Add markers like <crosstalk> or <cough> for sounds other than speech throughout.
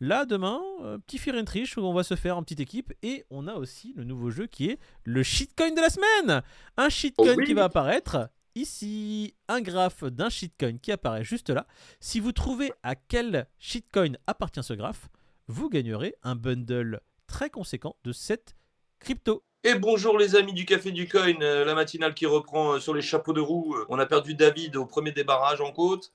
Là, demain, euh, petit Fear and Trish où on va se faire en petite équipe. Et on a aussi le nouveau jeu qui est le shitcoin de la semaine. Un shitcoin Oh oui. qui va apparaître ici. Un graphe d'un shitcoin qui apparaît juste là. Si vous trouvez à quel shitcoin appartient ce graphe, vous gagnerez un bundle très conséquent de 7 crypto. Et bonjour les amis du Café du Coin, euh, la matinale qui reprend euh, sur les chapeaux de roue. On a perdu David au premier débarrage en côte.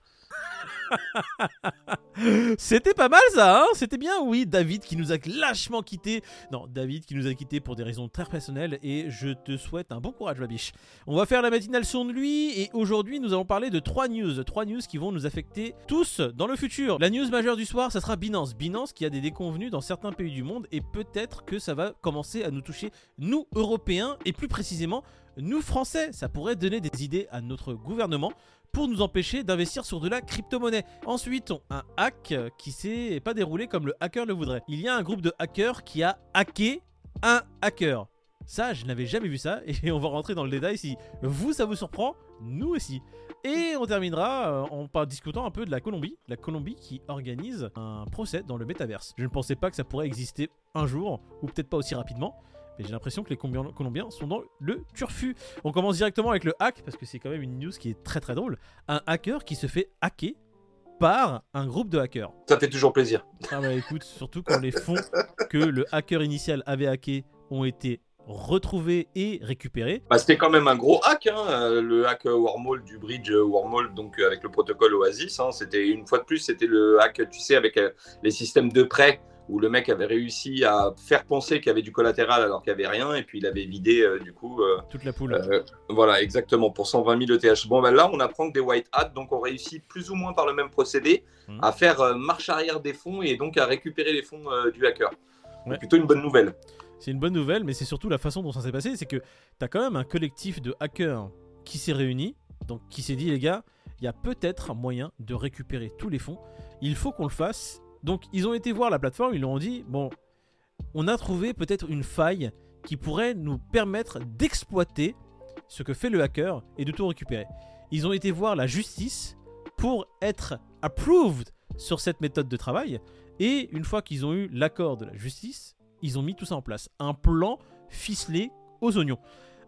<laughs> C'était pas mal ça, hein C'était bien, oui. David qui nous a lâchement quitté. Non, David qui nous a quitté pour des raisons très personnelles et je te souhaite un bon courage, ma biche. On va faire la matinale sur de lui et aujourd'hui nous allons parler de trois news. Trois news qui vont nous affecter tous dans le futur. La news majeure du soir, ça sera Binance. Binance qui a des déconvenus dans certains pays du monde et peut-être que ça va commencer à nous toucher, nous, Européens, et plus précisément, nous, Français. Ça pourrait donner des idées à notre gouvernement pour nous empêcher d'investir sur de la crypto-monnaie. Ensuite, un hack qui s'est pas déroulé comme le hacker le voudrait. Il y a un groupe de hackers qui a hacké un hacker. Ça, je n'avais jamais vu ça et on va rentrer dans le détail si vous ça vous surprend, nous aussi. Et on terminera euh, en discutant un peu de la Colombie, la Colombie qui organise un procès dans le métaverse. Je ne pensais pas que ça pourrait exister un jour ou peut-être pas aussi rapidement. Mais j'ai l'impression que les Colombiens sont dans le turfu. On commence directement avec le hack parce que c'est quand même une news qui est très très drôle. Un hacker qui se fait hacker par un groupe de hackers. Ça fait toujours plaisir. Ah bah écoute, surtout quand les fonds que le hacker initial avait hackés ont été retrouvés et récupérés. Bah, C'était quand même un gros hack, hein, euh, le hack Wormhole du bridge Wormhole, donc euh, avec le protocole Oasis. hein. C'était une fois de plus, c'était le hack, tu sais, avec euh, les systèmes de prêt où le mec avait réussi à faire penser qu'il y avait du collatéral alors qu'il n'y avait rien, et puis il avait vidé euh, du coup. euh, Toute la poule. Euh, voilà, exactement, pour 120 000 ETH. Bon, ben là, on apprend que des white hats donc, ont réussi plus ou moins par le même procédé Mhm. à faire marche arrière des fonds et donc à récupérer les fonds du hacker. Ouais. plutôt une bonne nouvelle. C'est une bonne nouvelle, mais c'est surtout la façon dont ça s'est passé. C'est que t'as quand même un collectif de hackers qui s'est réuni, donc qui s'est dit les gars, il y a peut-être moyen de récupérer tous les fonds. Il faut qu'on le fasse. Donc ils ont été voir la plateforme, ils leur ont dit bon, on a trouvé peut-être une faille qui pourrait nous permettre d'exploiter ce que fait le hacker et de tout récupérer. Ils ont été voir la justice pour être approved sur cette méthode de travail. Et une fois qu'ils ont eu l'accord de la justice, ils ont mis tout ça en place. Un plan ficelé aux oignons.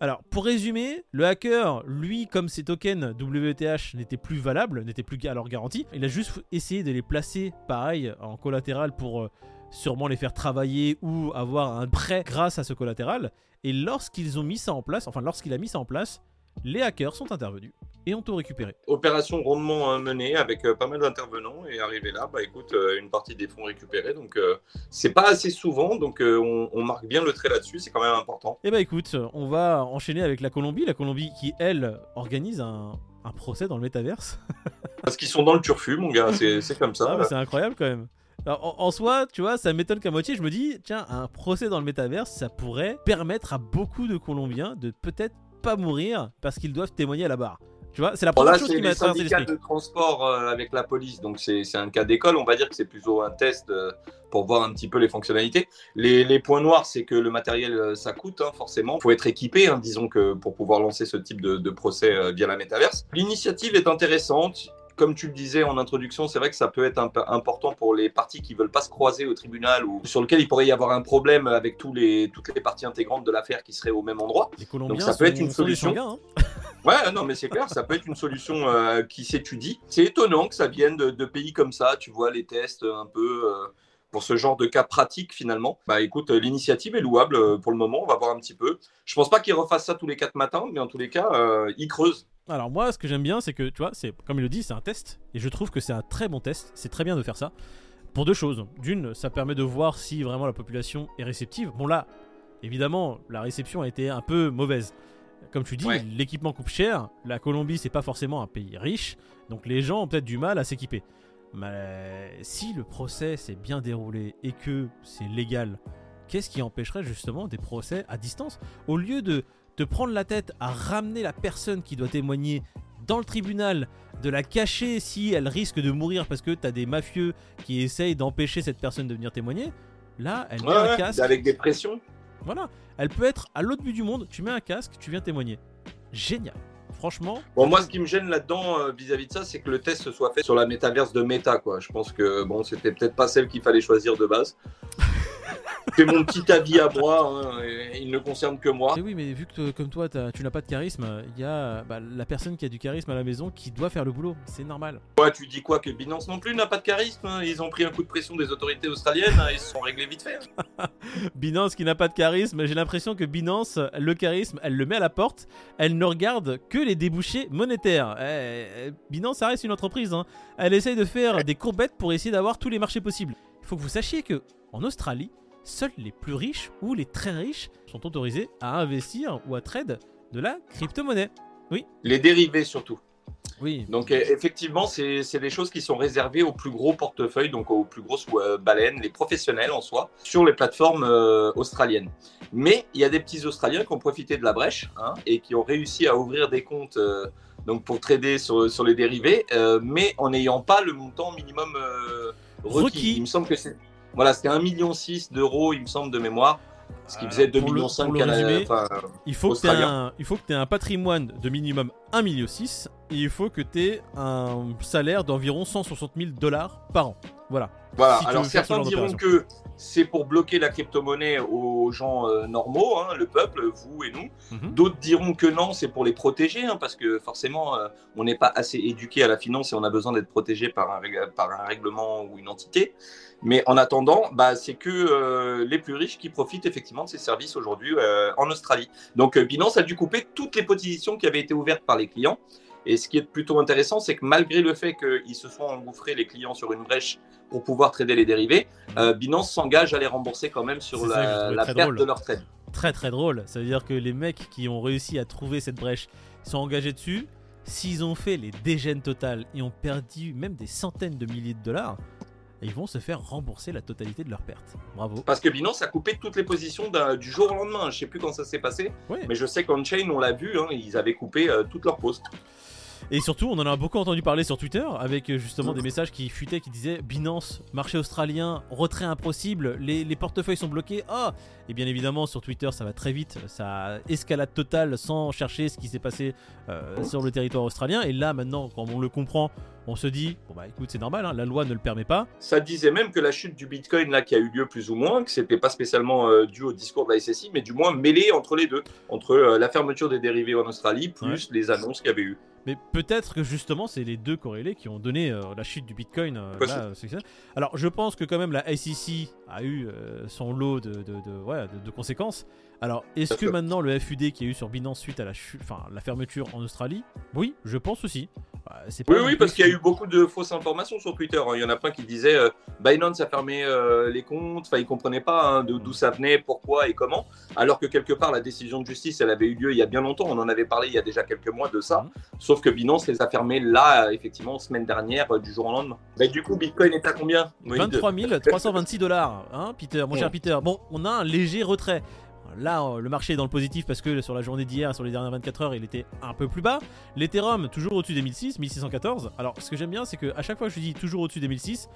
Alors, pour résumer, le hacker, lui, comme ses tokens WTH n'étaient plus valables, n'étaient plus alors garantis, il a juste essayé de les placer, pareil, en collatéral pour euh, sûrement les faire travailler ou avoir un prêt grâce à ce collatéral. Et lorsqu'ils ont mis ça en place, enfin, lorsqu'il a mis ça en place, les hackers sont intervenus et ont tout récupéré. Opération rondement euh, menée avec euh, pas mal d'intervenants et arrivé là, bah écoute, euh, une partie des fonds récupérés. Donc, euh, c'est pas assez souvent, donc euh, on, on marque bien le trait là-dessus, c'est quand même important. Et bah écoute, on va enchaîner avec la Colombie. La Colombie qui, elle, organise un, un procès dans le métaverse. <laughs> Parce qu'ils sont dans le turfu, mon gars, c'est comme ça. Ah, c'est incroyable quand même. Alors, en, en soi, tu vois, ça m'étonne qu'à moitié. Je me dis, tiens, un procès dans le métaverse, ça pourrait permettre à beaucoup de Colombiens de peut-être pas mourir parce qu'ils doivent témoigner à la barre. Tu vois, c'est la Bon, première là, chose qui m'a traversé l'esprit. de transport euh, avec la police, donc c'est un cas d'école. On va dire que c'est plutôt un test euh, pour voir un petit peu les fonctionnalités. Les, les points noirs, c'est que le matériel, euh, ça coûte, hein, forcément. Il faut être équipé, hein, disons que pour pouvoir lancer ce type de, de procès euh, via la métaverse. L'initiative est intéressante. Comme tu le disais en introduction, c'est vrai que ça peut être important pour les parties qui veulent pas se croiser au tribunal ou sur lequel il pourrait y avoir un problème avec tous les, toutes les parties intégrantes de l'affaire qui seraient au même endroit. Les Colombiens ça peut être une solution. Ouais, non, mais c'est clair, ça peut être une solution euh, qui s'étudie. C'est étonnant que ça vienne de, pays comme ça, tu vois, les tests un peu euh, pour ce genre de cas pratique finalement. Bah écoute, euh, l'initiative est louable euh, pour le moment, on va voir un petit peu. Je pense pas qu'ils refassent ça tous les quatre matins, mais en tous les cas, euh, ils creusent. Alors moi, ce que j'aime bien, c'est que tu vois, comme il le dit, c'est un test, et je trouve que c'est un très bon test. C'est très bien de faire ça pour deux choses. D'une, ça permet de voir si vraiment la population est réceptive. Bon là, évidemment, la réception a été un peu mauvaise. Comme tu dis, Ouais. l'équipement coûte cher. La Colombie, c'est pas forcément un pays riche, donc les gens ont peut-être du mal à s'équiper. Mais si le procès s'est bien déroulé et que c'est légal, qu'est-ce qui empêcherait justement des procès à distance? Au lieu de te prendre la tête à ramener la personne qui doit témoigner dans le tribunal, de la cacher si elle risque de mourir parce que t'as des mafieux qui essayent d'empêcher cette personne de venir témoigner, là, elle met Ouais, un ouais, casque. avec des pressions. Voilà, elle peut être à l'autre bout du monde, tu mets un casque, tu viens témoigner. Génial. Franchement. Bon, moi, ce qui me gêne là-dedans euh, vis-à-vis de ça, c'est que le test soit fait sur la métaverse de Meta, quoi. Je pense que bon, c'était peut-être pas celle qu'il fallait choisir de base. C'est mon petit avis à moi, hein, et il ne concerne que moi. Et oui, mais vu que comme toi, tu n'as pas de charisme, il y a bah, la personne qui a du charisme à la maison qui doit faire le boulot. C'est normal. Ouais, tu dis quoi que Binance non plus n'a pas de charisme hein Ils ont pris un coup de pression des autorités australiennes, hein, ils se sont réglés vite fait. <laughs> Binance qui n'a pas de charisme, j'ai l'impression que Binance, le charisme, elle le met à la porte, elle ne regarde que les débouchés monétaires. Eh, eh, Binance, ça reste une entreprise, hein. elle essaye de faire des courbettes pour essayer d'avoir tous les marchés possibles. Il faut que vous sachiez que en Australie, seuls les plus riches ou les très riches sont autorisés à investir ou à trade de la crypto-monnaie. Les dérivés surtout. Oui, Donc euh, effectivement, c'est des choses qui sont réservées aux plus gros portefeuilles, donc aux plus grosses euh, baleines, les professionnels en soi, sur les plateformes euh, australiennes. Mais il y a des petits Australiens qui ont profité de la brèche hein, et qui ont réussi à ouvrir des comptes euh, donc pour trader sur, sur les dérivés, euh, mais en n'ayant pas le montant minimum requis. Requis. Il me semble que c'est voilà, c'était 1,6 million d'euros, il me semble, de mémoire, ce qui faisait 2,5 pour le- millions pour le enfin, Il faut, que tu aies Australien. un, il faut que tu aies un patrimoine de minimum 1,6 million et il faut que tu aies un salaire d'environ 160 000 dollars par an. Voilà. Voilà, si alors ce certains diront que c'est pour bloquer la crypto-monnaie aux gens euh, normaux, hein, le peuple, vous et nous. Mhm. D'autres diront que non, c'est pour les protéger, hein, parce que forcément, euh, on n'est pas assez éduqué à la finance et on a besoin d'être protégé par un, par un règlement ou une entité. Mais en attendant, bah, c'est que euh, les plus riches qui profitent effectivement de ces services aujourd'hui euh, en Australie. Donc euh, Binance a dû couper toutes les positions qui avaient été ouvertes par les clients. Et ce qui est plutôt intéressant, c'est que malgré le fait qu'ils se sont engouffrés les clients sur une brèche pour pouvoir trader les dérivés, euh, Binance s'engage à les rembourser quand même sur la, la perte drôle. de leur trade. Très très drôle. Ça veut dire que les mecs qui ont réussi à trouver cette brèche sont engagés dessus. S'ils ont fait les dégènes totales et ont perdu même des centaines de milliers de dollars, ils vont se faire rembourser la totalité de leurs pertes. Bravo. Parce que Binance a coupé toutes les positions du jour au lendemain. Je sais plus quand ça s'est passé, Ouais. mais je sais qu'en chain, on l'a vu, hein, ils avaient coupé euh, toutes leurs posts. Et surtout, on en a beaucoup entendu parler sur Twitter avec euh, justement des messages qui fuitaient qui disaient Binance, marché australien, retrait impossible, les, les portefeuilles sont bloqués. Ah Et bien évidemment, sur Twitter, ça va très vite, ça escalade totale sans chercher ce qui s'est passé euh, sur le territoire australien. Et là, maintenant, quand on le comprend, on se dit Bon, bah écoute, c'est normal, hein, la loi ne le permet pas. Ça disait même que la chute du Bitcoin là qui a eu lieu plus ou moins, que c'était pas spécialement euh, dû au discours de la SSI, mais du moins mêlé entre les deux, entre euh, la fermeture des dérivés en Australie plus les annonces qu'il y avait eu. Mais peut-être que justement, c'est les deux corrélés qui ont donné euh, la chute du Bitcoin. là. Alors, je pense que quand même la SEC a eu son lot de, de, de- ouais, de conséquences. Alors, est-ce que maintenant le FUD qui a eu sur Binance suite à la, chu- enfin, la fermeture en Australie? Oui, je pense aussi. Pas Oui, oui, parce qu'il y a eu beaucoup de fausses informations sur Twitter. hein. Il y en a plein qui disaient euh, Binance a fermé euh, les comptes, enfin ils comprenaient pas hein, d'où ça venait, pourquoi et comment. Alors que quelque part la décision de justice, elle avait eu lieu il y a bien longtemps. On en avait parlé il y a déjà quelques mois de ça. Mhm. Sauf que Binance les a fermés là, effectivement, semaine dernière, euh, du jour au lendemain. Bah, du coup, Bitcoin est à combien? Moïse 23 326 dollars, hein, Peter, mon cher Ouais. Peter. Bon, on a un léger retrait. Là, euh, le marché est dans le positif parce que sur la journée d'hier, sur les dernières 24 heures, il était un peu plus bas. L'Ethereum, toujours au-dessus des 1006, 1614. Alors, ce que j'aime bien, c'est que à chaque fois que je dis toujours au-dessus des 1006,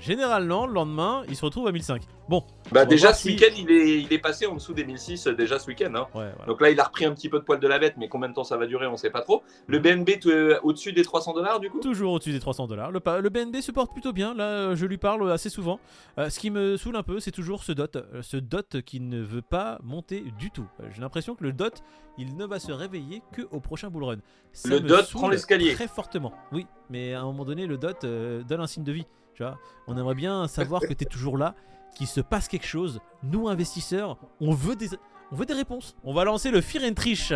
généralement, le lendemain, il se retrouve à 1005. Bon, Bah, déjà ce si- week-end, il est, il est passé en dessous des 1006 euh, déjà ce week-end. hein. ouais, voilà. Donc là, il a repris un petit peu de poil de la bête, mais combien de temps ça va durer, on sait pas trop. Le BNB t- euh, au-dessus des 300 dollars du coup? Toujours au-dessus des 300 dollars. Le, le BNB se porte plutôt bien. Là, je lui parle assez souvent. Euh, ce qui me saoule un peu, c'est toujours ce dot. Ce dot qui ne veut pas monter du tout. Euh, J'ai l'impression que le dot, il ne va se réveiller que au prochain bull run. Ça Le dot prend l'escalier. Très fortement. Oui, mais à un moment donné, le dot euh, donne un signe de vie. Tu vois On aimerait bien savoir que tu es toujours là, qu'il se passe quelque chose. Nous, investisseurs, on veut des. On veut des réponses. On va lancer le Fear and Trish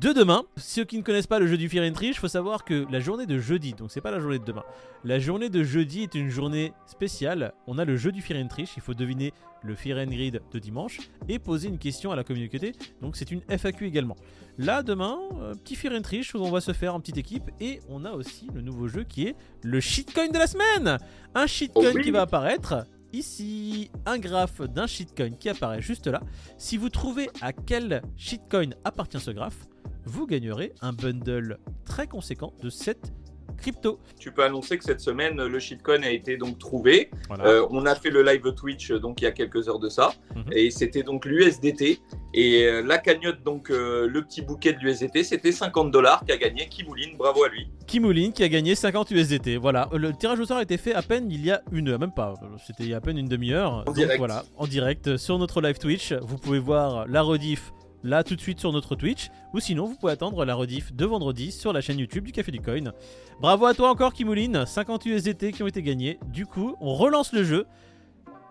de demain. Ceux qui ne connaissent pas le jeu du Fear and Trish, faut savoir que la journée de jeudi, donc c'est pas la journée de demain, la journée de jeudi est une journée spéciale. On a le jeu du Fear and Trish, il faut deviner le Fear and Grid de dimanche et poser une question à la communauté. Donc c'est une FAQ également. Là, demain, euh, petit Fear and Trish où on va se faire en petite équipe et on a aussi le nouveau jeu qui est le shitcoin de la semaine. Un shitcoin Oh oui. qui va apparaître ici, un graphe d'un shitcoin qui apparaît juste là. Si vous trouvez à quel shitcoin appartient ce graphe, vous gagnerez un bundle très conséquent de 7 crypto. Tu peux annoncer que cette semaine, le shitcoin a été donc trouvé. Voilà. Euh, on a fait le live Twitch euh, donc il y a quelques heures de ça, Mhm. et c'était donc l'USDT. Et euh, la cagnotte, donc euh, le petit bouquet de l'USDT, c'était 50 dollars qu'a gagné Kimouline. Bravo à lui. Kimoulin qui a gagné 50 USDT. Voilà, le tirage au sort a été fait à peine il y a une heure, même pas, c'était il y a à peine une demi-heure. Donc direct. voilà, en direct sur notre live Twitch. Vous pouvez voir la rediff là tout de suite sur notre Twitch, ou sinon vous pouvez attendre la rediff de vendredi sur la chaîne YouTube du Café du Coin. Bravo à toi encore Kimouline, 50 USDT qui ont été gagnés. Du coup, on relance le jeu.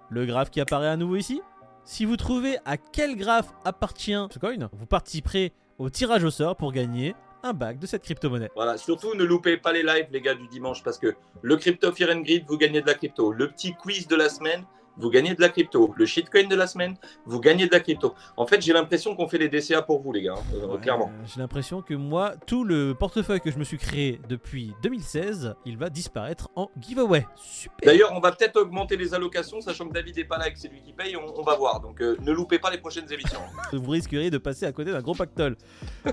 Le graphe qui apparaît à nouveau ici. Si vous trouvez à quel graphe appartient ce coin, vous participerez au tirage au sort pour gagner un bac de cette crypto-monnaie. Voilà, surtout ne loupez pas les lives, les gars, du dimanche, parce que le Crypto Fear and Greed, vous gagnez de la crypto. Le petit quiz de la semaine, vous gagnez de la crypto. Le shitcoin de la semaine, vous gagnez de la crypto. En fait, j'ai l'impression qu'on fait les DCA pour vous, les gars, hein, euh, Ouais, clairement. J'ai l'impression que moi, tout le portefeuille que je me suis créé depuis 2016, il va disparaître en giveaway. Super. D'ailleurs, on va peut-être augmenter les allocations, sachant que David n'est pas là et que c'est lui qui paye, on, on va voir. Donc, euh, ne loupez pas les prochaines émissions. <laughs> vous risqueriez de passer à côté d'un gros pactole.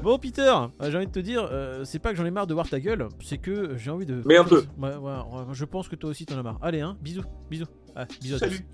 bon, Peter, euh, j'ai envie de te dire, euh, c'est pas que j'en ai marre de voir ta gueule, c'est que j'ai envie de. Mais un peu. Ouais, ouais, ouais, je pense que toi aussi t'en as marre. Allez, hein, bisous, bisous. Ah, bisous à tous. Salut.